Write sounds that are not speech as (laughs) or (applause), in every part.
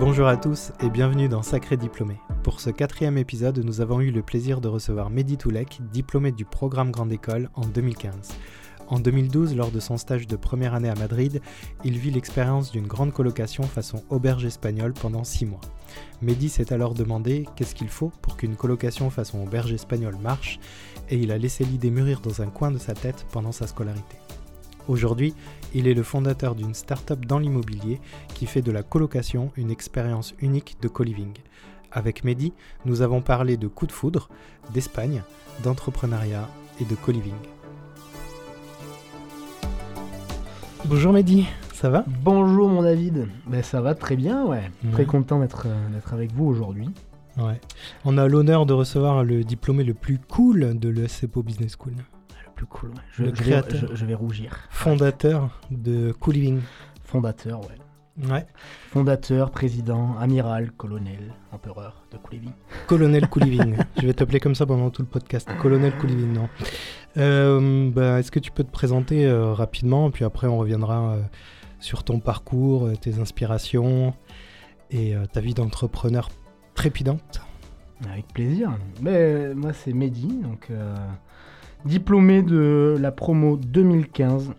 Bonjour à tous et bienvenue dans Sacré Diplômé. Pour ce quatrième épisode, nous avons eu le plaisir de recevoir Mehdi Toulek, diplômé du programme Grande École en 2015. En 2012, lors de son stage de première année à Madrid, il vit l'expérience d'une grande colocation façon auberge espagnole pendant six mois. Mehdi s'est alors demandé qu'est-ce qu'il faut pour qu'une colocation façon auberge espagnole marche, et il a laissé l'idée mûrir dans un coin de sa tête pendant sa scolarité. Aujourd'hui, il est le fondateur d'une start-up dans l'immobilier qui fait de la colocation une expérience unique de co-living. Avec Mehdi, nous avons parlé de coup de foudre, d'Espagne, d'entrepreneuriat et de co-living. Bonjour Mehdi, ça va? Bonjour mon David, ben, ça va très bien, ouais. Très content d'être euh, d'être avec vous aujourd'hui. Ouais. On a l'honneur de recevoir le diplômé le plus cool de l'ESCPO Business School, plus cool, ouais. Je, Le je vais, créateur. je- je vais rougir. fondateur de co-living. Fondateur, ouais. Ouais. Fondateur, président, amiral, colonel, empereur de Couliving. (laughs) Colonel Cooliving. Je vais t'appeler comme ça pendant tout le podcast. Colonel Cooliving, non. Euh, bah, Est-ce que tu peux te présenter euh, rapidement Puis après, on reviendra euh, sur ton parcours, euh, tes inspirations et ta vie d'entrepreneur trépidante? Avec plaisir. Mais euh, moi c'est Mehdi, donc diplômé de la promo 2015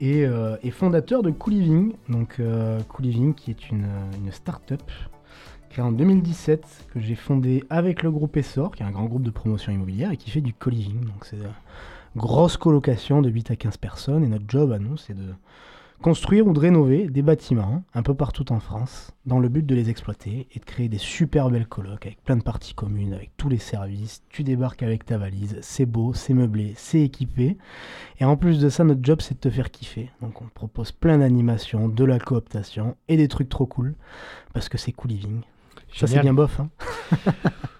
et, euh, et fondateur de Cooliving. Donc euh, Cooliving qui est une, une start-up créée en 2017 que j'ai fondée avec le groupe Essor, qui est un grand groupe de promotion immobilière et qui fait du co-living. Donc c'est une grosse colocation de 8 à 15 personnes et notre job à nous c'est de construire ou de rénover des bâtiments un peu partout en France dans le but de les exploiter et de créer des super belles colocs avec plein de parties communes, avec tous les services. Tu débarques avec ta valise, c'est beau, c'est meublé, c'est équipé. Et en plus de ça, notre job c'est de te faire kiffer. Donc on te propose plein d'animations, de la cooptation et des trucs trop cool parce que c'est cool living. Ça c'est bien bof. Hein (laughs)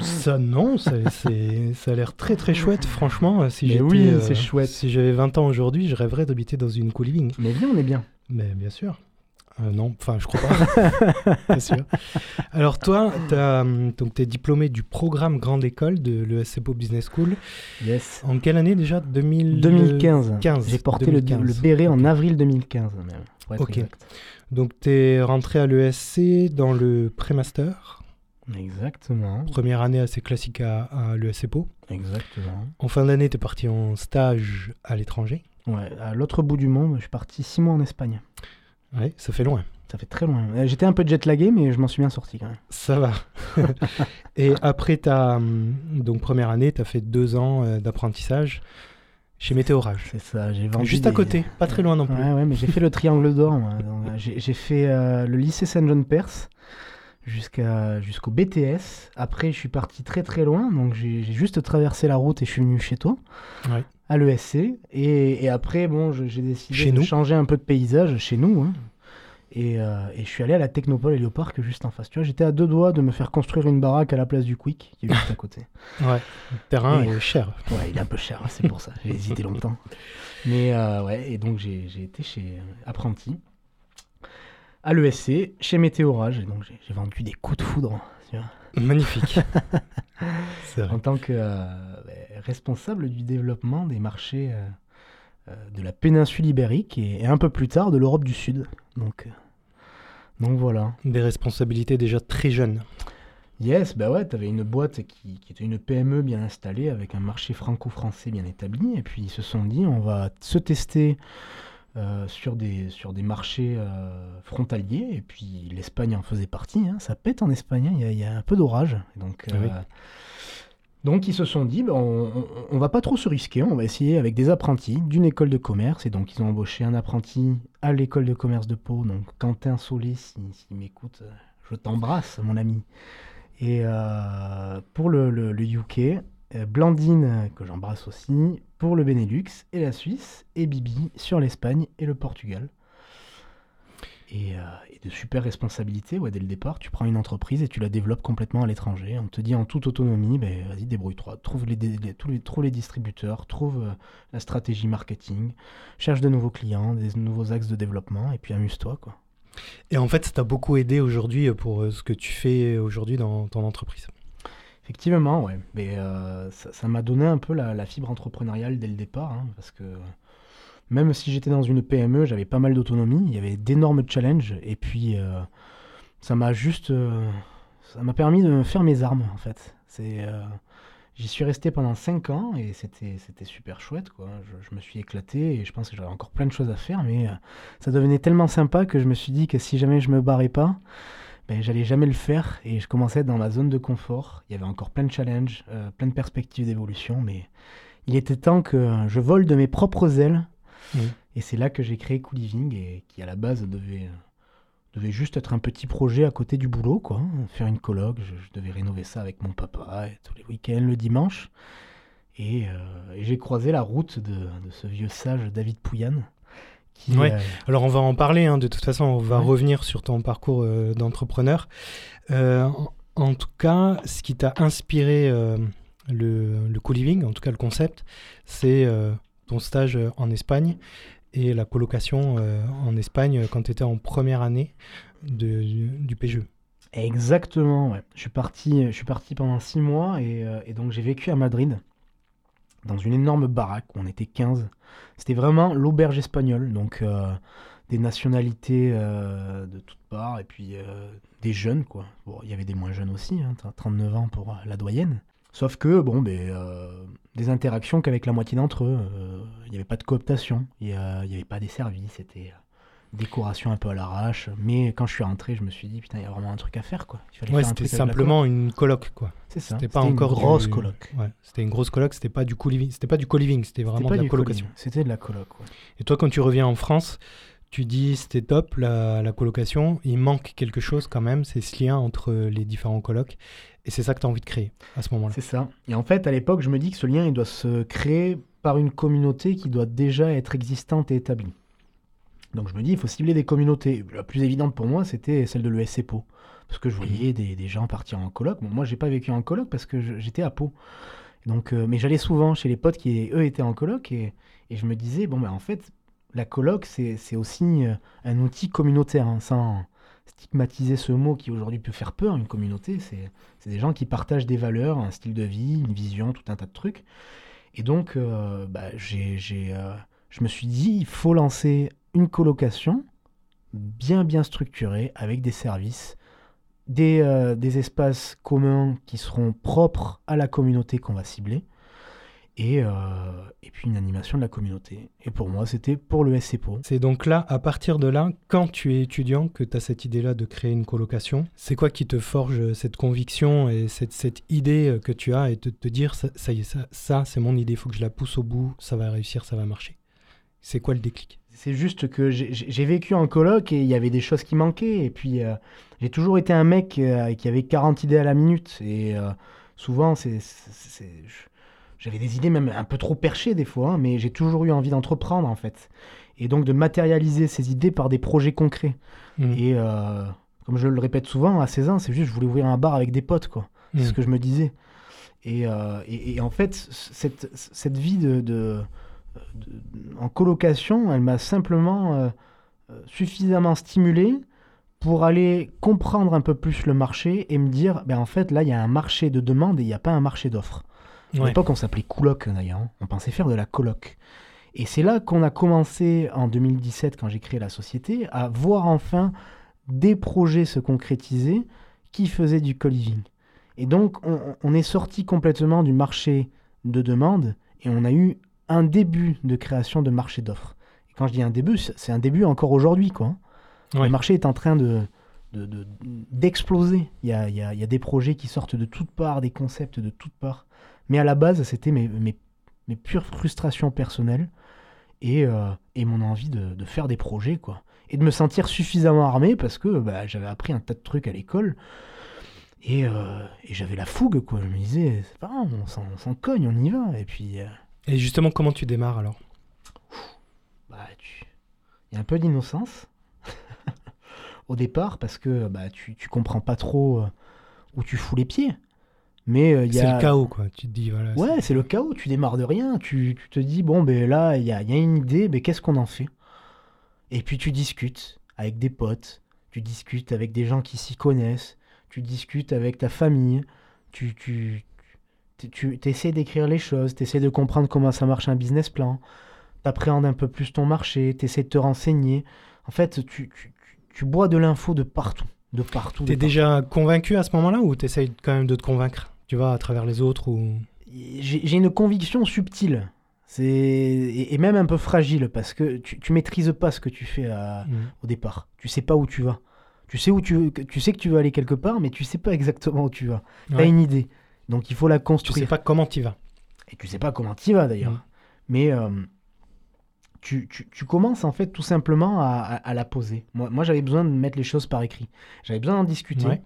Ça, non, (laughs) ça, a l'air très très chouette, franchement. euh, Si j'étais, oui, euh, c'est chouette. Si j'avais 20 ans aujourd'hui, je rêverais d'habiter dans une co-living. Mais viens, on est bien. Mais bien sûr. Euh, non, enfin, je crois pas. (laughs) bien sûr. Alors, toi, tu es diplômé du programme Grande École de l'ESCPO Business School. Yes. En quelle année déjà? 2000... 2015. 15, J'ai porté le, 2015. le béret en avril 2015 même. Ok. exact. Donc, tu es rentré à l'ESC dans le pré-master? Exactement. Première année assez classique à, à l'ESCPO. Exactement. En fin d'année, tu es parti en stage à l'étranger. Ouais, à l'autre bout du monde, je suis parti six mois en Espagne. Ouais, ça fait loin. Ça fait très loin. Euh, J'étais un peu jet lagué, mais je m'en suis bien sorti quand même. Ça va. (laughs) Et après ta donc première année, tu as fait deux ans euh, d'apprentissage chez Météorage. C'est ça, j'ai vendu. Juste à côté, pas très loin non plus. Ouais, ouais, mais j'ai fait le triangle d'or. euh, J'ai j'ai fait euh, le lycée Saint-Jean-Perse jusqu'à jusqu'au BTS. Après, je suis parti très très loin, donc j'ai juste traversé la route et je suis venu chez toi, Ouais. à l'ESC. Et, et après, bon, j'ai décidé Chez de nous changer un peu de paysage chez nous. hein. Et, euh, et je suis allé à la Technopole Hélioparc juste en face. Tu vois, j'étais à deux doigts de me faire construire une baraque à la place du Quick, qui est juste à côté. (laughs) Ouais. Le terrain Et- est cher. Ouais, il est un peu cher, c'est pour ça. J'ai hésité longtemps. (laughs) Mais euh, ouais, et donc j'ai j'ai été chez euh, Apprenti, à l'ESC, chez Météorage, et donc j'ai vendu des coups de foudre. tu vois. Magnifique. (laughs) Vrai. En tant que euh, responsable du développement des marchés euh, euh, de la péninsule ibérique et, et un peu plus tard de l'Europe du Sud. Donc, donc voilà. Des responsabilités déjà très jeunes. Yes, bah ouais, t'avais une boîte qui, qui était une PME bien installée avec un marché franco-français bien établi. Et puis ils se sont dit, on va se tester euh, sur, des, sur des marchés euh, frontaliers. Et puis l'Espagne en faisait partie. hein. Ça pète en Espagne, hein. il y, y a un peu d'orage. Donc, Ah oui. euh, donc ils se sont dit, bah, on, on va pas trop se risquer. On va essayer avec des apprentis d'une école de commerce. Et donc ils ont embauché un apprenti à l'école de commerce de Pau. Donc Quentin Solé, s'il si, m'écoute, je t'embrasse, mon ami. Et pour le, le- le UK, Blandine, euh, que j'embrasse aussi, pour le Benelux et la Suisse, et Bibi sur l'Espagne et le Portugal. Et, euh, et de super responsabilités ouais, dès le départ. Tu prends une entreprise et tu la développes complètement à l'étranger. On te dit en toute autonomie, ben, vas-y, débrouille-toi. Trouve les, les- les, trouve les distributeurs, trouve euh, la stratégie marketing, cherche de nouveaux clients, des nouveaux axes de développement, et puis amuse-toi. Et en fait, ça t'a beaucoup aidé aujourd'hui pour ce que tu fais aujourd'hui dans ton entreprise. Effectivement, ouais. Mais euh, ça m'a donné un peu la, fibre entrepreneuriale dès le départ, hein, parce que même si j'étais dans une PME, j'avais pas mal d'autonomie, il y avait d'énormes challenges, et puis, euh, ça m'a juste. euh, ça m'a permis de faire mes armes, en fait. J'y suis resté pendant 5 ans et c'était super chouette quoi. Je, je me suis éclaté et je pense que j'avais encore plein de choses à faire mais ça devenait tellement sympa que je me suis dit que si jamais je me barrais pas, ben, j'allais jamais le faire et je commençais à être dans ma zone de confort. Il y avait encore plein de challenges, euh, plein de perspectives d'évolution mais il était temps que je vole de mes propres ailes et c'est là que j'ai créé Cool Living et qui à la base devait devait juste être un petit projet à côté du boulot, quoi. hein, Faire une coloc, je, je devais rénover ça avec mon papa et tous les week-ends, le dimanche. Et, euh, et j'ai croisé la route de, de ce vieux sage David Pouyanne. Qui, Ouais. euh, Alors on va en parler, hein, de toute façon, on va Ouais. revenir sur ton parcours euh, d'entrepreneur. Euh, en, en tout cas, ce qui t'a inspiré le, le co-living, en tout cas le concept, c'est ton stage en Espagne et la colocation en Espagne quand tu étais en première année de- du, du PGE. Exactement, ouais. Je suis parti, je suis parti pendant six mois et, et donc j'ai vécu à Madrid, dans une énorme baraque on était 15. C'était vraiment l'auberge espagnole, donc euh, des nationalités euh, de toutes parts et puis euh, des jeunes, quoi. Bon, il y avait des moins jeunes aussi, hein, t'as 39 ans pour la doyenne. Sauf que, bon, ben, euh, des interactions qu'avec la moitié d'entre eux. Il n'y avait pas de cooptation, il n'y avait pas des services, c'était décoration un peu à l'arrache. Mais quand je suis rentré, je me suis dit, putain, il y a vraiment un truc à faire, quoi. Ouais, un c'était simplement une coloc, quoi. coloc. C'est ça. C'était pas une encore grosse du- coloc. Ouais, c'était une grosse coloc, c'était pas du co-living, c'était pas du co-living, c'était C'était vraiment pas de la colocation. C'était de la coloc, ouais. Et toi, quand tu reviens en France, tu dis c'était top la, la colocation, il manque quelque chose quand même, c'est ce lien entre les différents colocs, et c'est ça que tu as envie de créer à ce moment-là. C'est ça. Et en fait, à l'époque, je me dis que ce lien, il doit se créer par une communauté qui doit déjà être existante et établie. Donc je me dis, il faut cibler des communautés. La plus évidente pour moi, c'était celle de l'ESCPO. Parce que je voyais des, des gens partir en coloc. Bon, moi, j'ai pas vécu en coloc parce que j'étais à Pau. Donc, euh, mais j'allais souvent chez les potes qui, eux, étaient en coloc. Et, et je me disais, bon, ben, en fait, la coloc, c'est aussi euh, un outil communautaire. hein, sans stigmatiser ce mot qui aujourd'hui peut faire peur, une communauté, c'est des gens qui partagent des valeurs, un style de vie, une vision, tout un tas de trucs. Et donc, euh, bah, j'ai, j'ai, euh, je me suis dit, il faut lancer une colocation bien, bien structurée, avec des services, des, euh, des espaces communs qui seront propres à la communauté qu'on va cibler, et, euh, et puis une animation de la communauté. Et pour moi, c'était pour le SCPO. C'est donc là, à partir de là, quand tu es étudiant, que tu as cette idée-là de créer une colocation, c'est quoi qui te forge cette conviction et cette, cette idée que tu as et de te dire ça, ça y est, ça, ça c'est mon idée, il faut que je la pousse au bout, ça va réussir, ça va marcher? C'est quoi le déclic? C'est juste que j'ai- vécu en coloc et il y avait des choses qui manquaient. Et puis, euh, j'ai toujours été un mec euh, qui avait 40 idées à la minute. Et euh, souvent, c'est, j'avais des idées même un peu trop perchées des fois, hein, mais j'ai toujours eu envie d'entreprendre en fait. Et donc de matérialiser ces idées par des projets concrets. Mhm. Et comme je le répète souvent, à 16 ans, c'est juste je voulais ouvrir un bar avec des potes, quoi. C'est Mhm. ce que je me disais. Et, et- et en fait, cette, cette vie de- en colocation, elle m'a simplement euh, euh, suffisamment stimulé pour aller comprendre un peu plus le marché et me dire, ben en fait, là, il y a un marché de demande et il n'y a pas un marché d'offres. À Ouais. l'époque, on s'appelait coloc d'ailleurs. hein. On pensait faire de la coloc. Et c'est là qu'on a commencé en 2017, quand j'ai créé la société, à voir enfin des projets se concrétiser qui faisaient du co-living. Et donc, on, on est sorti complètement du marché de demande et on a eu un début de création de marché d'offres. Et quand je dis un début, c'est un début encore aujourd'hui, quoi. hein. Ouais. Le marché est en train de de- de- d'exploser. il, y a, il, y a, il y a des projets qui sortent de toutes parts, des concepts de toutes parts. Mais à la base, c'était mes, mes, mes pures frustrations personnelles et, euh, et mon envie de, de faire des projets, quoi. Et de me sentir suffisamment armé parce que bah, j'avais appris un tas de trucs à l'école. Et, euh, et j'avais la fougue, quoi. Je me disais, c'est pas grave, on s'en- on s'en cogne, on y va. Et puis, euh, Et justement, comment tu démarres alors? Bah, tu... il y a un peu d'innocence (laughs) au départ parce que bah, tu, tu comprends pas trop euh, où tu fous les pieds. Mais euh, y C'est a... le chaos, quoi. Tu te dis, voilà. Ouais, c'est le chaos, tu démarres de rien, tu, tu te dis, bon, ben là, il y a, y a une idée, mais qu'est-ce qu'on en fait? Et puis tu discutes avec des potes, tu discutes avec des gens qui s'y connaissent, tu discutes avec ta famille, tu, tu, tu, tu essaies d'écrire les choses, tu essaies de comprendre comment ça marche un business plan, tu appréhendes un peu plus ton marché, tu essaies de te renseigner. En fait, tu, tu, tu- tu bois de l'info de partout, de partout. T'es déjà convaincu à ce moment-là ou t'essayes quand même de te convaincre Tu vois, à travers les autres ou... J'ai une conviction subtile. C'est et, même un peu fragile parce que tu, tu maîtrises pas ce que tu fais à, Mm. au départ. Tu sais pas où tu vas. Tu sais où tu tu sais que tu veux aller quelque part, mais tu sais pas exactement où tu vas. T'as Ouais. une idée, donc il faut la Tu construire. sais pas comment tu vas. Et tu sais pas comment tu vas d'ailleurs. Mais euh, tu, tu- tu commences en fait tout simplement à, à- à la poser. Moi, moi j'avais besoin de mettre les choses par écrit. J'avais besoin d'en discuter. Ouais.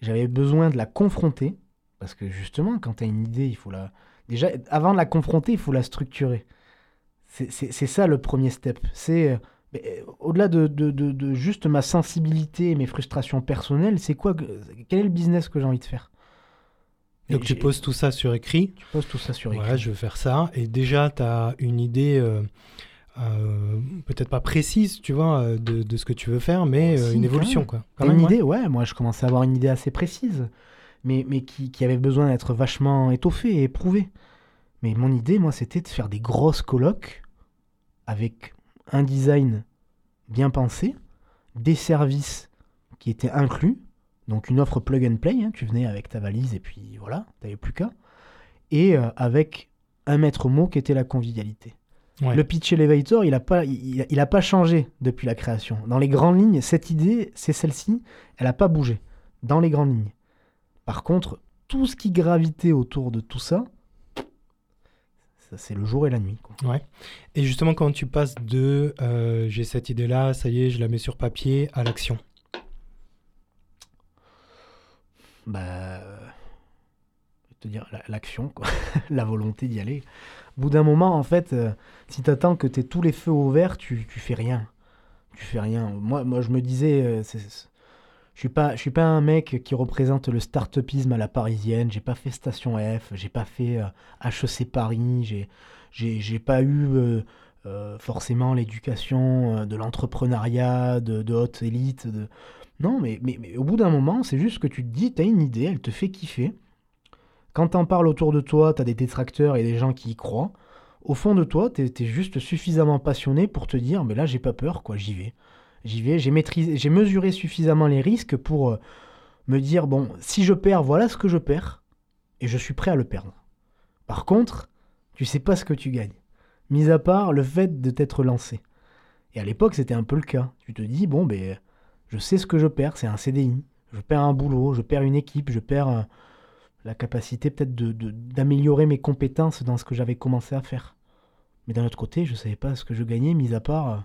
J'avais besoin de la confronter. Parce que justement, quand tu as une idée, il faut la. Déjà, avant de la confronter, il faut la structurer. C'est ça le premier step. C'est. euh, euh, Au-delà de, de- de- de juste ma sensibilité et mes frustrations personnelles, c'est quoi que- Quel est le business que j'ai envie de faire? Donc tu poses tout ça sur écrit. tu poses tout ça sur écrit. Ouais, je veux faire ça. Et déjà, tu as une idée, euh, euh, peut-être pas précise, tu vois, euh, de, de ce que tu veux faire, mais Oh, si, une évolution, quoi. Quand une ouais. idée Ouais, moi je commençais à avoir une idée assez précise, mais, mais qui, qui avait besoin d'être vachement étoffée et éprouvée. Mais mon idée, moi, c'était de faire des grosses colocs avec un design bien pensé, des services qui étaient inclus, donc une offre plug and play, hein, tu venais avec ta valise et puis voilà, t'avais plus qu'à, et euh, avec un maître mot qui était la convivialité. Ouais. Le pitch elevator, il n'a pas, il, il a pas changé depuis la création. Dans les grandes lignes, cette idée, c'est celle-ci, elle n'a pas bougé. Dans les grandes lignes. Par contre, tout ce qui gravitait autour de tout ça, ça, c'est le jour et la nuit. quoi. Et justement, quand tu passes de euh, j'ai cette idée-là, ça y est, je la mets sur papier, à l'action. Bah, euh, te dire, la- l'action, quoi. (laughs) la volonté d'y aller. Au bout d'un moment, en fait, euh, si tu attends que tu tous les feux au vert, tu, fais rien. Tu fais rien. Moi, moi je me disais, euh, je suis pas, suis pas un mec qui représente le start-upisme à la parisienne. J'ai pas fait Station F, j'ai pas fait HEC Paris, j'ai, j'ai, pas eu forcément l'éducation de l'entrepreneuriat, de, de haute élite. Non, mais, au bout d'un moment, c'est juste que tu te dis, t'as une idée, elle te fait kiffer. Quand t'en parles autour de toi, t'as des détracteurs et des gens qui y croient. Au fond de toi, t'es es juste suffisamment passionné pour te dire, mais là, j'ai pas peur, quoi, j'y vais. J'y vais, j'ai mesuré suffisamment les risques pour euh, me dire, bon, si je perds, voilà ce que je perds, et je suis prêt à le perdre. Par contre, tu sais pas ce que tu gagnes. Mis à part le fait de t'être lancé. Et à l'époque, c'était un peu le cas. Tu te dis, bon, ben, je sais ce que je perds, c'est un CDI. Je perds un boulot, je perds une équipe, je perds euh, la capacité peut-être de- de- d'améliorer mes compétences dans ce que j'avais commencé à faire. Mais d'un autre côté, je ne savais pas ce que je gagnais, mis à part euh,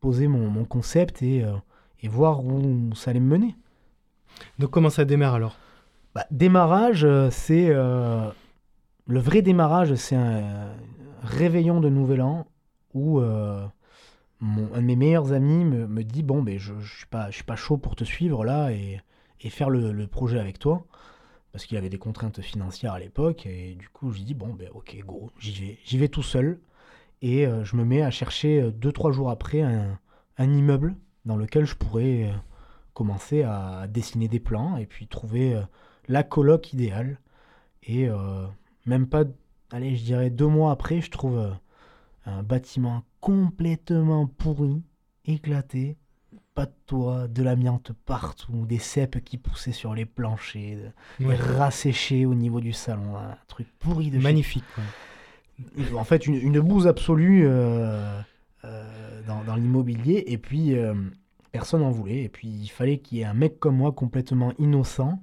poser mon, mon concept et, euh, et voir où ça allait me mener. Donc comment ça démarre alors? Bah, démarrage, c'est. euh, le vrai démarrage, c'est un réveillon de Nouvel An où un de mes meilleurs amis me, me dit Bon, ben, je ne je suis pas chaud pour te suivre là et, et faire le, le projet avec toi. Parce qu'il avait des contraintes financières à l'époque. Et du coup, je dis Bon, ben, ok, go, j'y vais. J'y vais tout seul. Et euh, je me mets à chercher euh, deux, trois jours après un, un immeuble dans lequel je pourrais euh, commencer à dessiner des plans et puis trouver la coloc idéale. Et même pas, allez, je dirais deux mois après, je trouve un bâtiment complètement pourri, éclaté, pas de toit, de l'amiante partout, des cèpes qui poussaient sur les planchers, de- Ouais. des rats séchés au niveau du salon, un truc pourri de chez Magnifique. en fait une, une bouse absolue euh, euh, dans, dans l'immobilier et puis euh, personne n'en voulait et puis il fallait qu'il y ait un mec comme moi complètement innocent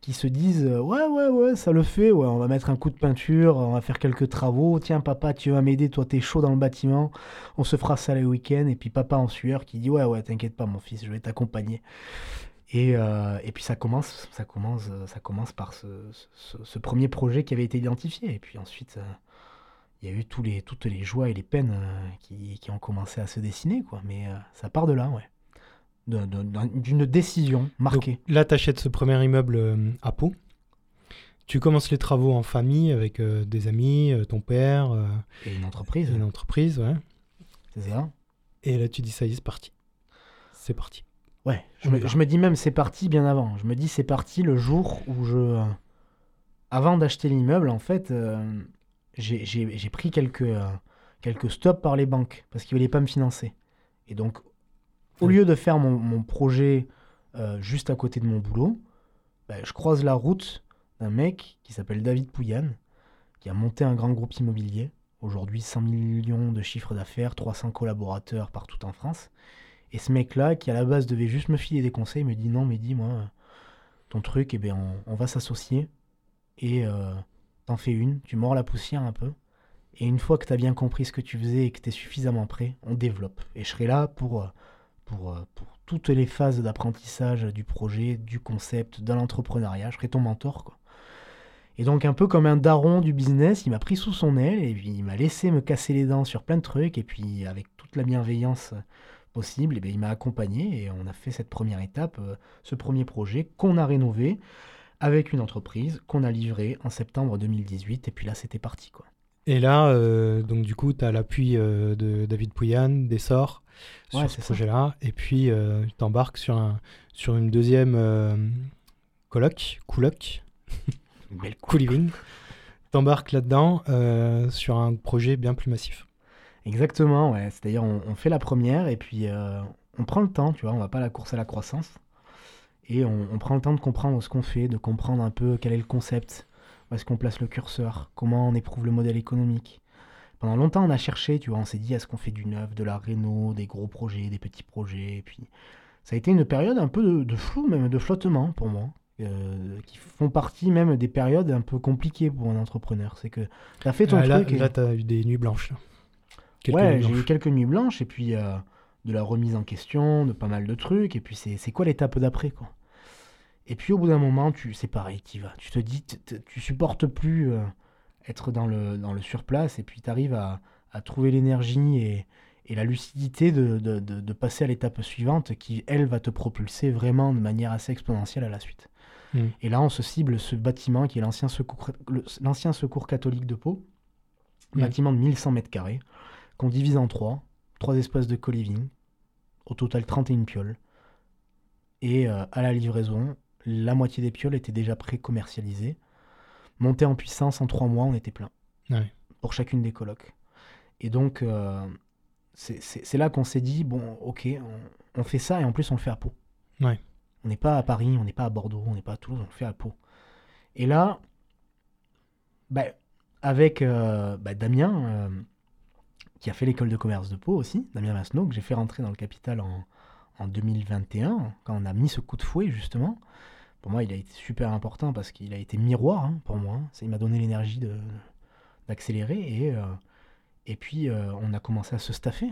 qui se dise euh, ouais ouais ouais ça le fait ouais on va mettre un coup de peinture on va faire quelques travaux. Tiens papa tu vas m'aider toi t'es chaud dans le bâtiment. On se fera ça les week-ends. Et puis papa en sueur qui dit ouais ouais t'inquiète pas mon fils je vais t'accompagner. Et, euh, puis ça commence ça commence euh, ça commence par ce, premier projet qui avait été identifié. Et puis ensuite il y a eu tous les, toutes les joies et les peines qui, qui ont commencé à se dessiner, quoi. Mais ça part de là, ouais. D'une décision marquée. Donc, là, tu achètes ce premier immeuble euh, à Pau. Tu commences les travaux en famille avec euh, des amis, euh, ton père, euh, et une entreprise, une entreprise, ouais. c'est ça Et là, tu dis ça y est, c'est parti. C'est parti. Ouais, je me, va. je me dis même c'est parti bien avant. Je me dis c'est parti le jour où je... Avant d'acheter l'immeuble, en fait, j'ai pris quelques, quelques stops par les banques parce qu'ils ne voulaient pas me financer. Et donc, au lieu de faire mon, projet euh, juste à côté de mon boulot, bah, je croise la route d'un mec qui s'appelle David Pouyan, qui a monté un grand groupe immobilier. Aujourd'hui, 100 millions de chiffres d'affaires, 300 collaborateurs partout en France. Et ce mec-là, qui à la base devait juste me filer des conseils, me dit non, mais dis-moi, ton truc, eh bien, on, va s'associer et euh, t'en fais une, tu mords la poussière un peu. Et une fois que tu as bien compris ce que tu faisais et que tu es suffisamment prêt, on développe. Et je serai là pour, euh, pour, euh, pour toutes les phases d'apprentissage du projet, du concept, de l'entrepreneuriat. Je serai ton mentor. Quoi. Et donc, un peu comme un daron du business, il m'a pris sous son aile et puis il m'a laissé me casser les dents sur plein de trucs. Et puis, avec toute la bienveillance possible, et bien, il m'a accompagné et on a fait cette première étape, euh, ce premier projet qu'on a rénové avec une entreprise qu'on a livré en septembre 2018. Et puis là, c'était parti. quoi. Et là, euh, donc du coup, tu as l'appui de David Pouyan, d'Essor, sur ce projet-là. Et puis, tu t'embarques sur, un, sur une deuxième colloque, couloc, co-living. T'embarques là-dedans sur un projet bien plus massif. Exactement, ouais. C'est-à-dire, on, fait la première et puis euh, on prend le temps, tu vois, on va pas à la course à la croissance. Et on, prend le temps de comprendre ce qu'on fait, de comprendre un peu quel est le concept, où est-ce qu'on place le curseur, comment on éprouve le modèle économique? Pendant longtemps, on a cherché, tu vois, on s'est dit, est-ce qu'on fait du neuf, de la réno, des gros projets, des petits projets. Et puis, ça a été une période un peu de, flou, même de flottement pour moi. Euh, qui font partie même des périodes un peu compliquées pour un entrepreneur. C'est que tu as fait ton truc. Là, tu as eu des nuits blanches ouais, j'ai eu quelques nuits blanches et puis euh, de la remise en question, de pas mal de trucs. Et puis c'est quoi l'étape d'après, quoi? Et puis au bout d'un moment, tu c'est pareil, tu vas. Tu te dis, tu supportes plus euh, être dans le, dans le surplace et puis tu arrives à, à, trouver l'énergie et, et, la lucidité de, de, de, passer à l'étape suivante qui, elle, va te propulser vraiment de manière assez exponentielle à la suite. Hmm. Et là, on se cible ce bâtiment qui est l'ancien secours, l'ancien secours catholique de Pau, hmm. bâtiment de 1100 mètres carrés qu'on divise en trois, trois espaces de co-living, au total 31 pioles. Et euh, à la livraison, la moitié des pioles étaient déjà pré-commercialisées. Monté en puissance en trois mois, on était plein. Pour chacune des colocs. Et donc, euh, c'est là qu'on s'est dit, bon, ok, on, fait ça et en plus on le fait à Pau. Ouais. On n'est pas à Paris, on n'est pas à Bordeaux, on n'est pas à Toulouse, on le fait à Pau. Et là, bah, avec euh, bah, Damien, qui a fait l'école de commerce de Pau aussi, Damien Masneau, que j'ai fait rentrer dans le capital en, en 2021, quand on a mis ce coup de fouet justement. Pour moi, il a été super important parce qu'il a été miroir hein, pour moi. Ça, il m'a donné l'énergie d'accélérer et, euh, et puis euh, on a commencé à se staffer.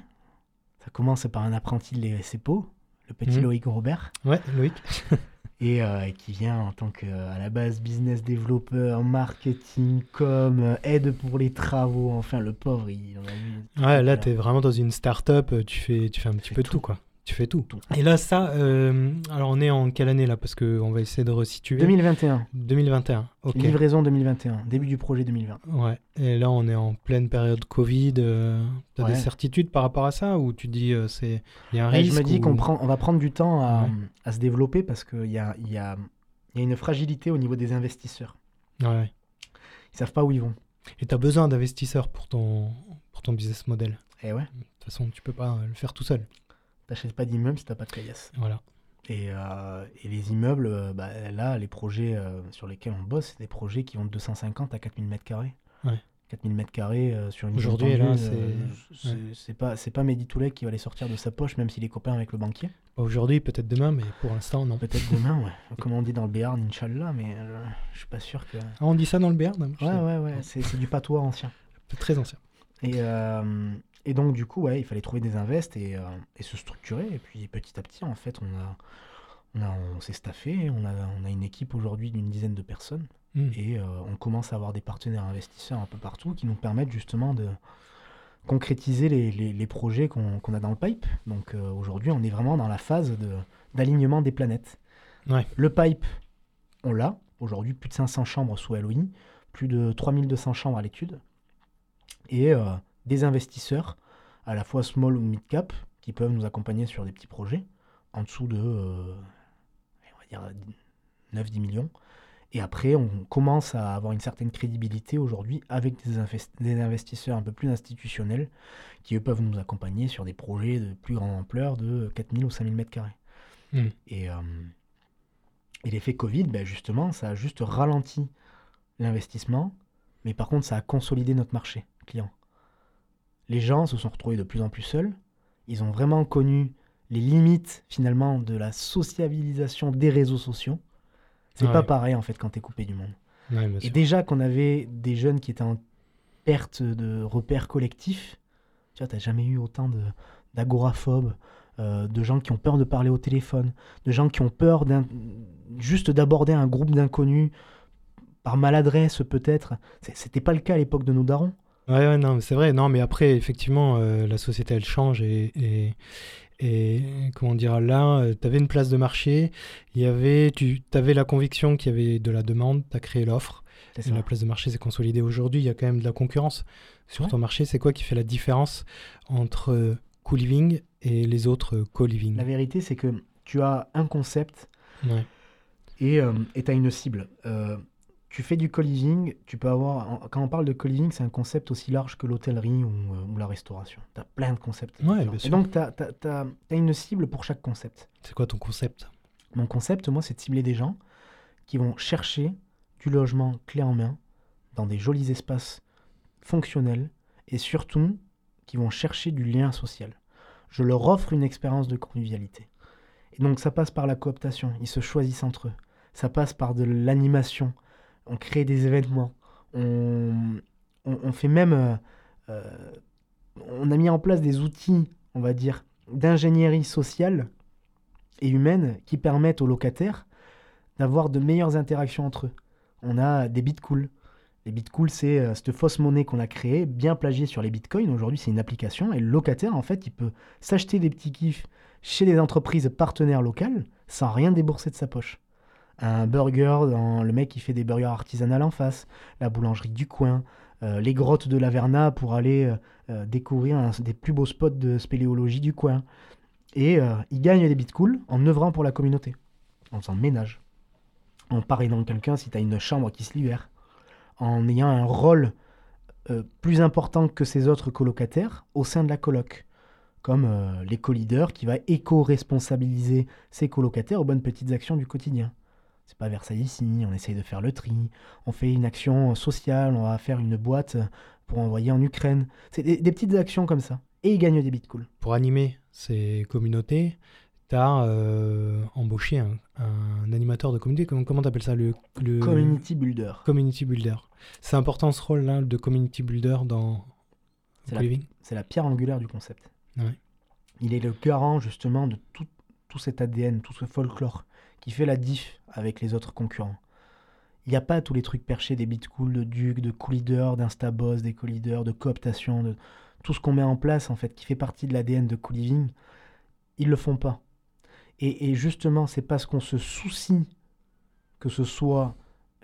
Ça commence par un apprenti de l'ESC Pau, le petit mmh. Loïc Robert. Ouais, Loïc. (laughs) Euh, et, qui vient en tant que, à la base, business développeur, marketing, com, aide pour les travaux. Enfin, le pauvre, il en a vu. Ouais, là, tu es vraiment dans une start-up, tu fais, tu fais un petit peu de tout, quoi. Tu fais tout. Et là, ça, euh, alors on est en quelle année là? Parce qu'on va essayer de resituer. 2021. 2021, ok. Livraison 2021, début du projet 2020. Ouais, et là on est en pleine période Covid. Euh, tu as des certitudes par rapport à ça Ou tu dis euh, c'est il y a un risque Je me dis qu'on prend, on va prendre du temps à, à se développer parce qu'il y a, y, a, y a une fragilité au niveau des investisseurs. Ouais. Ils savent pas où ils vont. Et tu as besoin d'investisseurs pour ton, pour ton business model. Et eh ouais. De toute façon, tu peux pas le faire tout seul. T'achètes pas d'immeuble si t'as pas de caillasse. Voilà. Et, euh, et, les immeubles, euh, bah, là, les projets euh, sur lesquels on bosse, c'est des projets qui vont de 250 à 4000 mètres carrés. Ouais. 4000 mètres carrés sur une Aujourd'hui, là, c'est c'est pas c'est pas Mehdi Toulek qui va les sortir de sa poche, même s'il est copain avec le banquier. Aujourd'hui, peut-être demain, mais pour l'instant, non. Peut-être demain, ouais. (laughs) Comme on dit dans le Béarn, Inch'Allah, mais je suis pas sûr que. Ah, on dit ça dans le Béarn Ouais, ouais, ouais. C'est du patois ancien. Très ancien. Et, et donc, du coup, ouais, il fallait trouver des invests et, euh, et, se structurer. Et puis, petit à petit, en fait, on, a, on, a, on s'est staffé. On a, on a une équipe aujourd'hui d'une dizaine de personnes. Hmm. Et euh, on commence à avoir des partenaires investisseurs un peu partout qui nous permettent justement de concrétiser les, les, les projets qu'on, a dans le pipe. Donc, euh, aujourd'hui, on est vraiment dans la phase de, d'alignement des planètes. Ouais. Le pipe, on l'a. Aujourd'hui, plus de 500 chambres sous LOI, plus de 3200 chambres à l'étude. Et des investisseurs, à la fois small ou mid cap, qui peuvent nous accompagner sur des petits projets, en dessous de euh, on va dire 9-10 millions. Et après, on commence à avoir une certaine crédibilité aujourd'hui avec des, investisseurs un peu plus institutionnels qui eux peuvent nous accompagner sur des projets de plus grande ampleur de 4000 ou 5000 mètres carrés. Mm. Et, euh, et l'effet Covid, ben justement, ça a juste ralenti l'investissement, mais par contre, ça a consolidé notre marché client. Les gens se sont retrouvés de plus en plus seuls. Ils ont vraiment connu les limites finalement de la sociabilisation des réseaux sociaux. C'est Ouais. pas pareil en fait quand tu es coupé du monde. Ouais, Et sûr. déjà qu'on avait des jeunes qui étaient en perte de repères collectifs, tu vois, t'as jamais eu autant de- d'agoraphobes, euh, de gens qui ont peur de parler au téléphone, de gens qui ont peur juste d'aborder un groupe d'inconnus par maladresse peut-être. C'était pas le cas à l'époque de nos darons. Ouais, ouais, non, c'est vrai. Non, mais après, effectivement, euh, la société, elle change et, et, et comment dire, là, tu avais une place de marché, il y avait, tu avais la conviction qu'il y avait de la demande, tu as créé l'offre, la place de marché s'est consolidée. Aujourd'hui, il y a quand même de la concurrence sur Ouais. ton marché. C'est quoi qui fait la différence entre euh, co-living et les autres euh, co-living? La vérité, c'est que tu as un concept Ouais. et tu as une cible. Tu fais du co-living, tu peux avoir. Quand on parle de co-living, c'est un concept aussi large que l'hôtellerie ou, euh, ou la restauration. Tu as plein de concepts. Ouais, bien Et sûr. donc, tu as, une cible pour chaque concept. C'est quoi ton concept? Mon concept, moi, c'est de cibler des gens qui vont chercher du logement clé en main dans des jolis espaces fonctionnels et surtout qui vont chercher du lien social. Je leur offre une expérience de convivialité. Et donc ça passe par la cooptation, ils se choisissent entre eux. Ça passe par de l'animation, on crée des événements, on, fait même... euh, euh, on a mis en place des outils, on va dire, d'ingénierie sociale et humaine qui permettent aux locataires d'avoir de meilleures interactions entre eux. On a des bitcool. Les bitcool, c'est euh, cette fausse monnaie qu'on a créée, bien plagiée sur les bitcoins. Aujourd'hui, c'est une application et le locataire, en fait, il peut s'acheter des petits kiffs chez des entreprises partenaires locales sans rien débourser de sa poche. Un burger, dans le mec qui fait des burgers artisanales en face, la boulangerie du coin, euh, les grottes de l'Averna pour aller euh, euh, découvrir un- des plus beaux spots de spéléologie du coin. Et il gagne des bitcool en œuvrant pour la communauté, en faisant ménage, en parrainant quelqu'un si tu as une chambre qui se libère, en ayant un rôle plus important que ses autres colocataires au sein de la coloc, comme l'éco-leader qui va éco-responsabiliser ses colocataires aux bonnes petites actions du quotidien. C'est pas Versailles ici, on essaye de faire le tri, on fait une action sociale, on va faire une boîte pour envoyer en Ukraine. C'est des, des petites actions comme ça. Et il gagne des bitcool. Pour animer ces communautés, tu as embauché un, un animateur de communauté. Comment comment t'appelles ça le, le Community builder. community builder. C'est important ce rôle-là de community builder dans C'est le la- co-living C'est la pierre angulaire du concept. Ouais. Il est le garant justement de tout, tout cet ADN, tout ce folklore qui fait la diff avec les autres concurrents. Il n'y a pas tous les trucs perchés des bitcool, de Duke, de co-leader, d'Instaboss, des co-leaders, de cooptation, de tout ce qu'on met en place en fait qui fait partie de l'ADN de co-living. Ils le font pas. Et, et justement, c'est parce qu'on se soucie que ce soit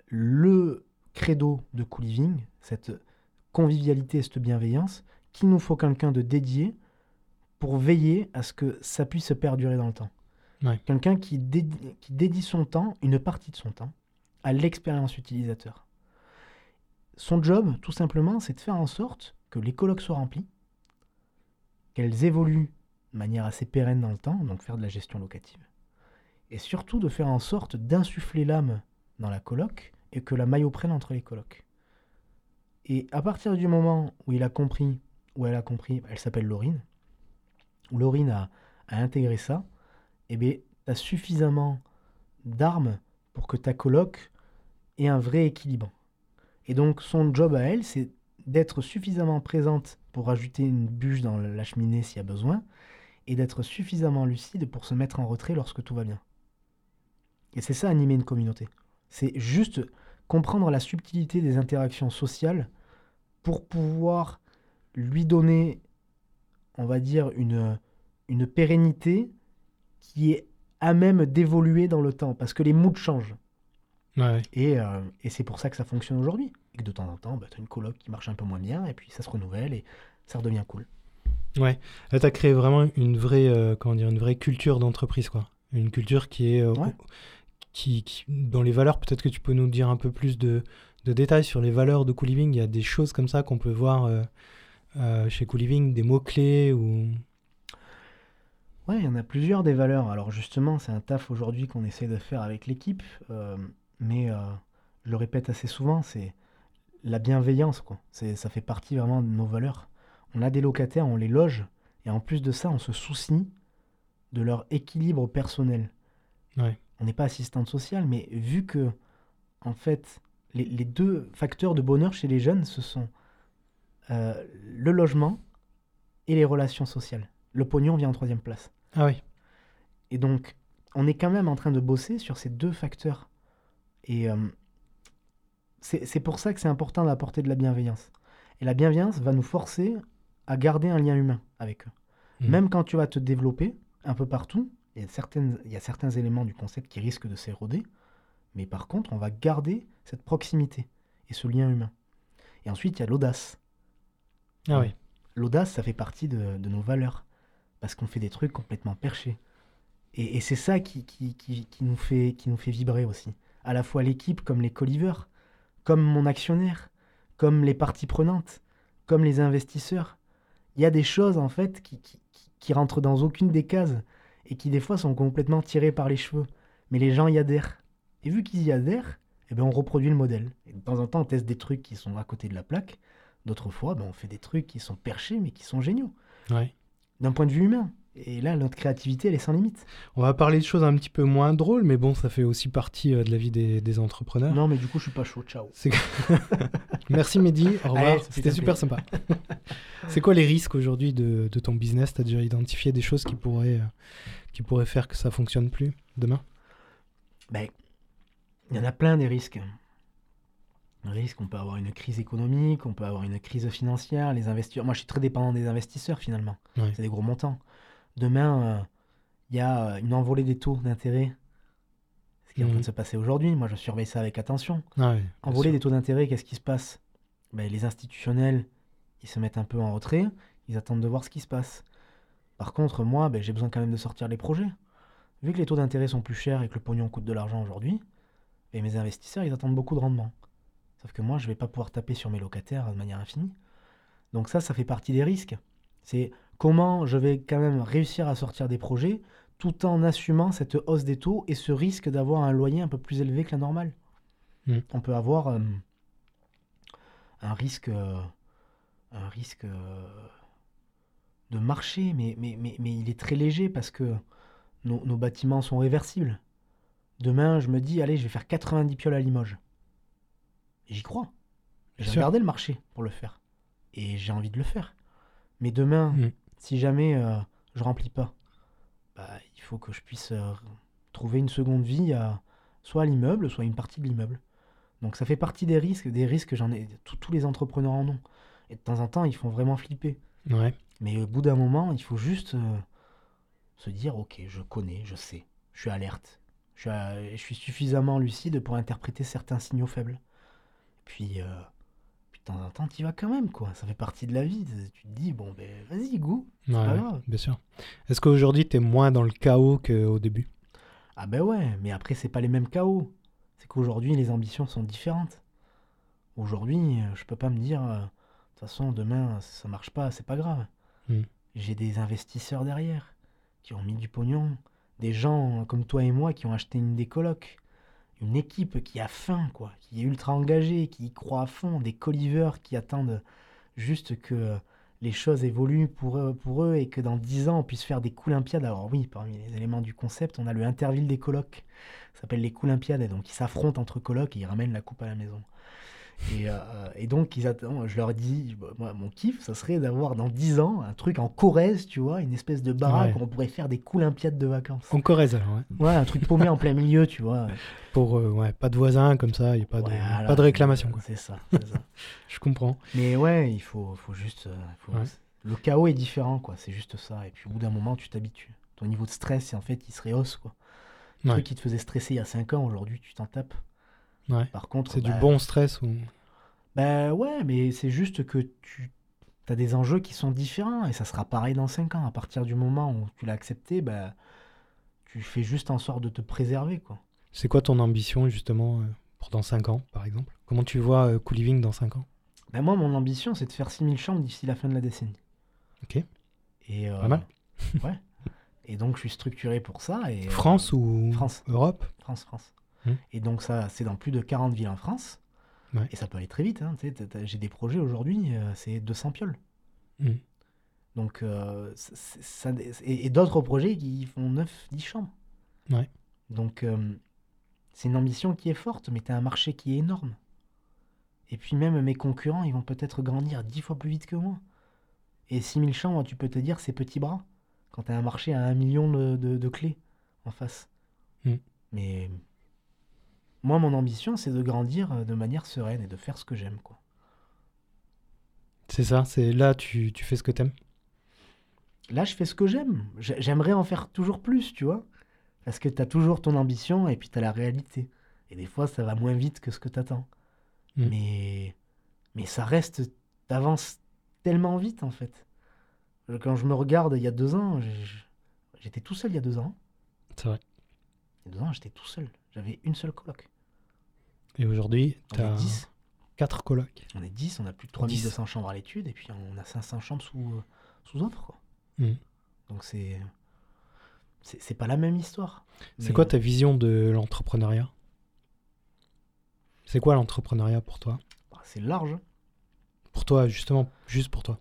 le credo de co-living, cette convivialité et cette bienveillance, qu'il nous faut quelqu'un de dédié pour veiller à ce que ça puisse perdurer dans le temps. Quelqu'un qui dédie, son temps, une partie de son temps, à l'expérience utilisateur. Son job, tout simplement, c'est de faire en sorte que les colocs soient remplis, qu'elles évoluent de manière assez pérenne dans le temps, donc faire de la gestion locative. Et surtout de faire en sorte d'insuffler l'âme dans la coloc et que la maillot prenne entre les colocs. Et à partir du moment où il a compris, où elle a compris, elle s'appelle Laurine, où Laurine a intégré ça, eh bien, tu as suffisamment d'armes pour que ta coloc ait un vrai équilibre. Et donc, son job à elle, c'est d'être suffisamment présente pour ajouter une bûche dans la cheminée s'il y a besoin, et d'être suffisamment lucide pour se mettre en retrait lorsque tout va bien. Et c'est ça animer une communauté. C'est juste comprendre la subtilité des interactions sociales pour pouvoir lui donner, on va dire, une, une pérennité qui est à même d'évoluer dans le temps, parce que les moods changent. Ouais. Et, euh, et c'est pour ça que ça fonctionne aujourd'hui. Et que de temps en temps, bah, tu as une coloc qui marche un peu moins bien, et puis ça se renouvelle, et ça redevient cool. Ouais. Là, tu as créé vraiment une vraie, euh, comment dire, une vraie culture d'entreprise, quoi. Une culture qui est. euh, Ouais. qui, qui- dans les valeurs, peut-être que tu peux nous dire un peu plus de, de détails sur les valeurs de co-living. Il y a des choses comme ça qu'on peut voir chez co-living, des mots-clés ou. Ouais, il y en a plusieurs des valeurs. Alors justement, c'est un taf aujourd'hui qu'on essaie de faire avec l'équipe, euh, mais euh, je le répète assez souvent, c'est la bienveillance, quoi. C'est, ça fait partie vraiment de nos valeurs. On a des locataires, on les loge, et en plus de ça, on se soucie de leur équilibre personnel. Ouais. On n'est pas assistante sociale, mais vu que, en fait, les, les deux facteurs de bonheur chez les jeunes, ce sont euh, le logement et les relations sociales. Le pognon vient en troisième place. Ah oui. Et donc, on est quand même en train de bosser sur ces deux facteurs. Et euh, c'est pour ça que c'est important d'apporter de la bienveillance. Et la bienveillance va nous forcer à garder un lien humain avec eux. Mhm. Même quand tu vas te développer un peu partout, il y, a certaines, il y a certains éléments du concept qui risquent de s'éroder. Mais par contre, on va garder cette proximité et ce lien humain. Et ensuite, il y a l'audace. Ah oui. L'audace, ça fait partie de, de nos valeurs. Parce qu'on fait des trucs complètement perchés. Et, c'est ça qui, qui, qui- nous fait, qui nous fait vibrer aussi. À la fois l'équipe, comme les coliveurs, comme mon actionnaire, comme les parties prenantes, comme les investisseurs. Il y a des choses, en fait, qui, qui, qui- qui rentrent dans aucune des cases et qui, des fois, sont complètement tirées par les cheveux. Mais les gens y adhèrent. Et vu qu'ils y adhèrent, eh ben, on reproduit le modèle. Et de temps en temps, on teste des trucs qui sont à côté de la plaque. D'autres fois, ben, on fait des trucs qui sont perchés, mais qui sont géniaux Ouais. D'un point de vue humain. Et là, notre créativité, elle est sans limite. On va parler de choses un petit peu moins drôles, mais bon, ça fait aussi partie euh, de la vie des, des entrepreneurs. Non, mais du coup, je suis pas chaud. Ciao. (laughs) Merci Mehdi, au revoir. C'était super sympa. (laughs) C'est quoi les risques aujourd'hui de, de ton business? T'as déjà identifié des choses qui pourraient, euh, qui pourraient faire que ça fonctionne plus demain? Ben, il y en a plein des risques. Risque, on peut avoir une crise économique, on peut avoir une crise financière, les investisseurs. Moi, je suis très dépendant des investisseurs finalement. C'est des gros montants. Demain, euh, il y a euh, une envolée des taux d'intérêt. Ce qui est en train Mhm. de se passer aujourd'hui. Moi, je surveille ça avec attention. Ah oui, Envolée des taux d'intérêt, qu'est-ce qui se passe? Ben, Les institutionnels, ils se mettent un peu en retrait, ils attendent de voir ce qui se passe. Par contre, moi, ben, j'ai besoin quand même de sortir les projets. Vu que les taux d'intérêt sont plus chers et que le pognon coûte de l'argent aujourd'hui, ben, mes investisseurs, ils attendent beaucoup de rendement. Sauf que moi, je vais pas pouvoir taper sur mes locataires de manière infinie. Donc ça, ça fait partie des risques. C'est comment je vais quand même réussir à sortir des projets tout en assumant cette hausse des taux et ce risque d'avoir un loyer un peu plus élevé que la normale. Mm. On peut avoir euh, un risque, euh, un risque euh, de marché, mais, mais, mais, mais il est très léger parce que nos, nos bâtiments sont réversibles. Demain, je me dis, allez, je vais faire 90 pioles à Limoges. J'y crois. J'ai regardé le marché pour le faire. Et j'ai envie de le faire. Mais demain, Mm. si jamais euh, je remplis pas, bah, il faut que je puisse euh, trouver une seconde vie à soit à l'immeuble, soit à une partie de l'immeuble. Donc ça fait partie des risques, des risques, j'en ai, tous- tous les entrepreneurs en ont. Et de temps en temps, ils font vraiment flipper. Ouais. Mais au bout d'un moment, il faut juste euh, se dire, ok, je connais, je sais, je suis alerte, je suis, à- je suis suffisamment lucide pour interpréter certains signaux faibles. Puis, euh, puis de temps en temps, tu vas quand même, quoi. Ça fait partie de la vie. Tu te dis, bon, ben vas-y, goût. Ouais, pas grave. bien sûr. Est-ce qu'aujourd'hui, tu es moins dans le chaos qu'au début? Ah ben ouais, mais après, c'est pas les mêmes chaos. C'est qu'aujourd'hui, les ambitions sont différentes. Aujourd'hui, euh, je peux pas me dire, euh, de toute façon, demain, ça marche pas, c'est pas grave. Hmm. J'ai des investisseurs derrière qui ont mis du pognon, des gens comme toi et moi qui ont acheté une des colocs, une équipe qui a faim, quoi, qui est ultra engagée, qui y croit à fond, des coliveurs qui attendent juste que euh, les choses évoluent pour eux, pour eux et que dans 10 ans on puisse faire des Coolympiades. Alors oui, parmi les éléments du concept, on a le Interville des colocs, ça s'appelle les Coolympiades, et donc ils s'affrontent entre colocs et ils ramènent la coupe à la maison. Et, euh, et donc ils attendent, je leur dis, moi mon kiff, ça serait d'avoir dans 10 ans un truc en Corrèze, tu vois, une espèce de baraque Ouais. où on pourrait faire des Coolympiades de vacances. En Corrèze, alors, ouais. Ouais, un truc paumé en plein milieu, tu vois. Pour, euh, ouais, pas de voisins comme ça, il n'y a pas, de, Voilà, pas de réclamation. C'est ça, c'est ça. (laughs) Je comprends. Mais ouais, il faut, faut juste. euh, faut- Ouais. Le chaos est différent, quoi. C'est juste ça. Et puis au bout d'un moment, tu t'habitues. Ton niveau de stress, en fait, il se rehausse, quoi. Le truc qui te faisait stresser il y a 5 ans, aujourd'hui, tu t'en tapes. Ouais. Par contre. C'est bah, du bon stress ou... Bah ouais, mais c'est juste que tu as des enjeux qui sont différents. Et ça sera pareil dans 5 ans. À partir du moment où tu l'as accepté, bah. Tu fais juste en sorte de te préserver, quoi. C'est quoi ton ambition, justement, euh, pour dans 5 ans, par exemple? Comment tu vois euh, Co-Living dans 5 ans? Bah moi, mon ambition, c'est de faire 6000 chambres d'ici la fin de la décennie. Ok. Et, euh, Pas mal. ouais. Et donc, je suis structuré pour ça. Et, euh, France ou France. Europe? France, France. Hmm. Et donc, ça, c'est dans plus de 40 villes en France. Ouais. Et ça peut aller très vite. hein, J'ai des projets aujourd'hui, euh, c'est 200 pioles. Hmm. Donc, euh, ça, et, et d'autres projets qui font 9-10 chambres. Ouais. Donc, euh, c'est une ambition qui est forte, mais tu as un marché qui est énorme. Et puis même mes concurrents, ils vont peut-être grandir 10 fois plus vite que moi. Et 6000 chambres, tu peux te dire, c'est petit bras. Quand tu as un marché à 1 million de, de- de clés en face. Mm. Mais moi, mon ambition, c'est de grandir euh, de manière sereine et de faire ce que j'aime. quoi. C'est ça, c'est là tu, tu fais ce que t'aimes? Là, je fais ce que j'aime. J'ai- J'aimerais en faire toujours plus, tu vois. Parce que tu as toujours ton ambition et puis tu as la réalité. Et des fois, ça va moins vite que ce que tu attends. Mm. Mais, mais ça reste. T'avances tellement vite, en fait. Quand je me regarde il y a deux ans, j'étais tout seul il y a deux ans. C'est vrai. Deux ans, j'étais tout seul. J'avais une seule coloc. Et aujourd'hui, t'as est 10. quatre colocs. On est 10, on a plus de 3200 chambres à l'étude et puis on a 500 chambres sous, euh, sous offre. Quoi. Mm. Donc c'est. C'est pas la même histoire. C'est quoi euh, ta vision de l'entrepreneuriat? C'est quoi l'entrepreneuriat pour toi? Bah, C'est large. Pour toi, justement, juste pour toi.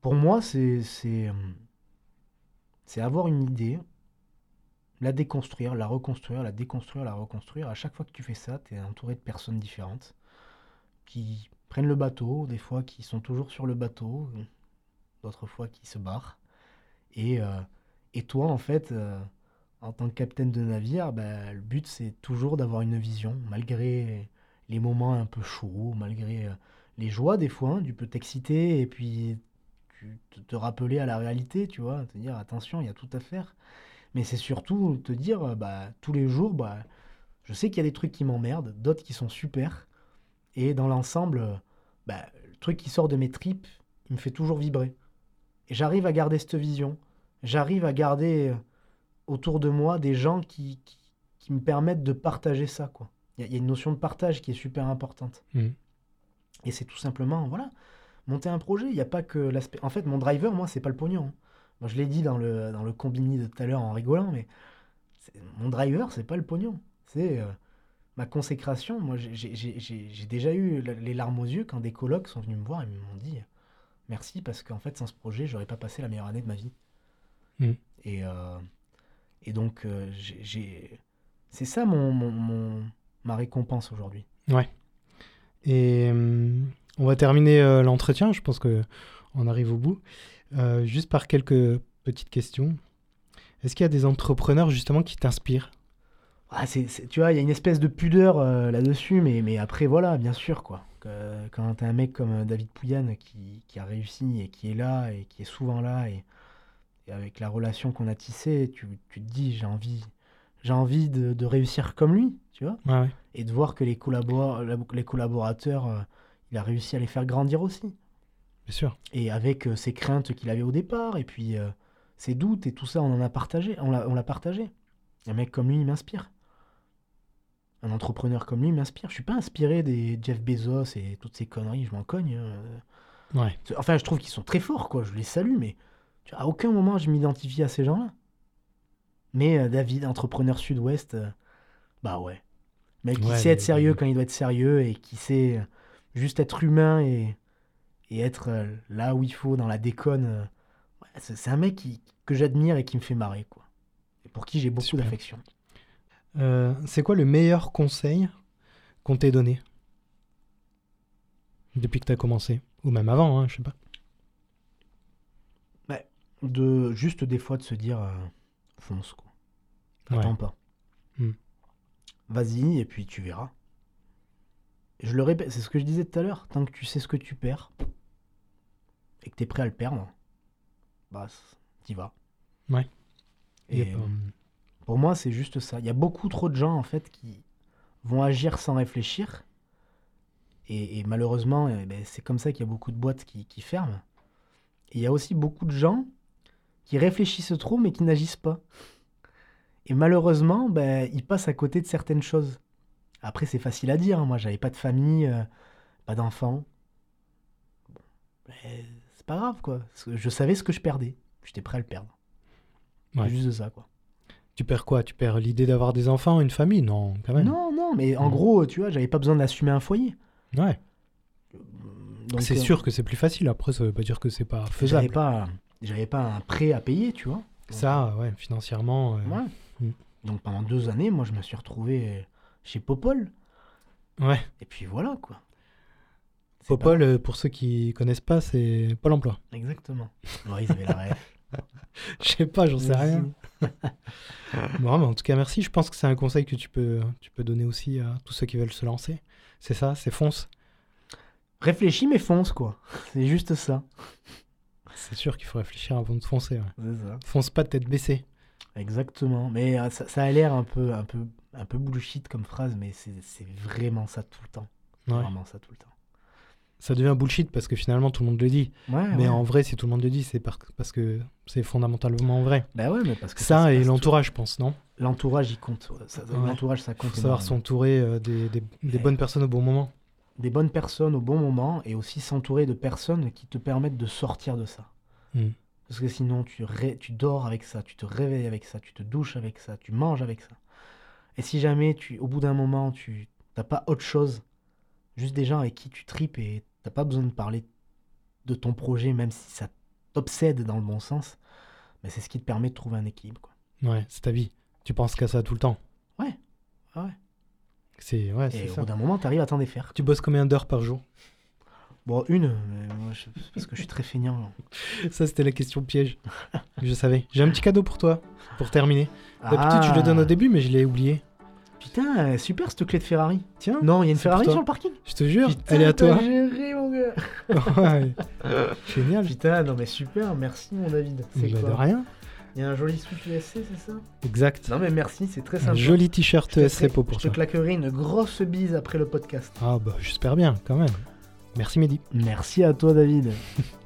Pour moi, c'est c'est euh, c'est avoir une idée, la déconstruire, la reconstruire, la déconstruire, la reconstruire. À chaque fois que tu fais ça, tu es entouré de personnes différentes qui prennent le bateau, des fois qui sont toujours sur le bateau, d'autres fois qui se barrent. Et, euh, toi, en fait, euh, en tant que capitaine de navire, bah, le but, c'est toujours d'avoir une vision, malgré les moments un peu chauds, malgré euh, les joies des fois, hein, tu peux t'exciter et puis tu, te, te rappeler à la réalité, tu vois, te dire attention, il y a tout à faire. Mais c'est surtout te dire, euh, bah, tous les jours, bah, je sais qu'il y a des trucs qui m'emmerdent, d'autres qui sont super. Et dans l'ensemble, euh, bah, le truc qui sort de mes tripes, il me fait toujours vibrer. Et j'arrive à garder cette vision. J'arrive à garder euh, autour de moi des gens qui, qui, qui me permettent de partager ça, quoi. Il y, y a une notion de partage qui est super importante. Mm. Et c'est tout simplement, voilà, monter un projet. Il n'y a pas que l'aspect. En fait, mon driver, moi, c'est pas le pognon. hein. Moi, je l'ai dit dans le, dans le combini de tout à l'heure en rigolant, mais mon driver, c'est pas le pognon. C'est euh, ma consécration. Moi, j'ai- déjà eu les larmes aux yeux quand des colocs sont venus me voir et m'ont dit merci parce qu'en fait, sans ce projet, j'aurais pas passé la meilleure année de ma vie. Mm. Et, euh, et donc, euh, j'ai-. C'est ça mon, mon- mon- ma récompense aujourd'hui. Et hum, on va terminer euh, l'entretien, je pense que on arrive au bout. Euh, juste par quelques petites questions. Est-ce qu'il y a des entrepreneurs justement qui t'inspirent? Ah, tu vois, il y a une espèce de pudeur euh, là-dessus, mais, mais après, voilà, bien sûr, quoi. Que- quand t'as un mec comme euh, David Pouyanne qui, qui a réussi et qui est là et qui est souvent là, et, et avec la relation qu'on a tissée, tu, tu te dis, j'ai envie, j'ai envie de, de réussir comme lui, tu vois, ouais. et de voir que les, collabora- les collaborateurs, euh, il a réussi à les faire grandir aussi. Bien sûr. Et avec euh, ses craintes qu'il avait au départ, et puis euh, ses doutes et tout ça, on en a partagé, on l'a, partagé. Un mec comme lui, il m'inspire. Un entrepreneur comme lui m'inspire. Je suis pas inspiré des Jeff Bezos et toutes ces conneries, je m'en cogne. hein. Ouais. Enfin, je trouve qu'ils sont très forts, quoi. Je les salue, mais tu vois, à aucun moment je m'identifie à ces gens-là. Mais euh, David, entrepreneur sud-ouest, euh, bah ouais. Mec qui Ouais, sait mais- être sérieux quand il doit être sérieux et qui sait euh, juste être humain et, et être euh, là où il faut dans la déconne. euh, c'est un mec qui, que j'admire et qui me fait marrer, quoi. Et pour qui j'ai beaucoup d'affection. Euh, c'est quoi le meilleur conseil qu'on t'ait donné? Depuis que t'as commencé Ou même avant, hein, je sais pas. De juste des fois de se dire, euh, fonce, quoi. Attends Ouais. pas. Hmm. Vas-y, et puis tu verras. Je le répète, c'est ce que je disais tout à l'heure. Tant que tu sais ce que tu perds et que tu es prêt à le perdre, bah, c- t'y vas. Ouais. Et pas- pour moi, c'est juste ça. Il y a beaucoup trop de gens, en fait, qui vont agir sans réfléchir. Et, et malheureusement, eh ben, c'est comme ça qu'il y a beaucoup de boîtes qui, qui ferment. Et il y a aussi beaucoup de gens qui réfléchissent trop, mais qui n'agissent pas. Et malheureusement, ben, ils passent à côté de certaines choses. Après, c'est facile à dire. hein. Moi, j'avais pas de famille, euh, pas d'enfants. Bon, ben, c'est pas grave, quoi. Je savais ce que je perdais. J'étais prêt à le perdre. Ouais. Juste de ça, quoi. Tu perds quoi? Tu perds l'idée d'avoir des enfants, une famille? Non, quand même. Non, non, mais en gros, tu vois, j'avais pas besoin d'assumer un foyer. Ouais. C'est euh, sûr que c'est plus facile. Après, ça veut pas dire que c'est pas J'avais faisable. pas, j'avais pas un prêt à payer, tu vois. Donc, Ça, ouais, financièrement. euh, Ouais. Mm. Donc pendant deux années, moi, je me suis retrouvé chez Popol. Ouais. Et puis voilà, quoi. Popol, pour ceux qui connaissent pas, c'est Pôle emploi. Exactement. Ils avaient la rêve. (laughs) Je sais pas, j'en sais rien. Bon, mais en tout cas, merci. Je pense que c'est un conseil que tu peux, tu peux donner aussi à tous ceux qui veulent se lancer. C'est ça, c'est fonce. Réfléchis, mais fonce, quoi. C'est juste ça. C'est sûr qu'il faut réfléchir avant de foncer. ouais. Ça. Fonce pas tête baissée. Exactement. Mais euh, ça, ça a l'air un peu, un, peu, un peu bullshit comme phrase, mais c'est c'est vraiment ça tout le temps. Ouais. Vraiment ça tout le temps. Ça devient bullshit parce que finalement tout le monde le dit. Ouais, Mais ouais. en vrai, si tout le monde le dit, c'est par- parce que c'est fondamentalement vrai. Bah ouais, mais parce que Ça et l'entourage, je pense, non? L'entourage, il compte. Ça-. L'entourage, ça compte. Faut savoir s'entourer euh, des, des- bonnes personnes au bon moment. Des bonnes personnes au bon moment et aussi s'entourer de personnes qui te permettent de sortir de ça. Mm. Parce que sinon, tu, ré- tu dors avec ça, tu te réveilles avec ça, tu te douches avec ça, tu manges avec ça. Et si jamais, tu, au bout d'un moment, tu n'as pas autre chose, juste des gens avec qui tu tripes et t'as pas besoin de parler de ton projet, même si ça t'obsède dans le bon sens, mais c'est ce qui te permet de trouver un équilibre. Quoi. Ouais, c'est ta vie. Tu penses qu'à ça tout le temps. Ouais. Ah ouais. C'est ouais, Et au bout d'un moment, tu arrives à t'en défaire. Tu bosses combien d'heures par jour? Bon, une, mais moi, je- parce que je suis très feignant. (laughs) Ça, c'était la question piège. je savais. J'ai un petit cadeau pour toi, pour terminer. (laughs) D'habitude, je le donne au Ah, début, mais je l'ai oublié. Putain, super cette clé de Ferrari. Tiens, Non, il y a une Ferrari toi. sur le parking. je te jure, Putain, elle est à toi. géré, mon gars. (laughs) Ouais. Génial. Putain, non mais super, merci mon David. C'est Bah, de quoi rien. Il y a un joli sweat USC, c'est ça? Exact. Non mais merci, c'est très Un sympa. joli t-shirt ESC pour pour Je te toi. claquerai une grosse bise après le podcast. Ah bah j'espère bien, quand même. Merci Mehdi. Merci à toi David. (laughs)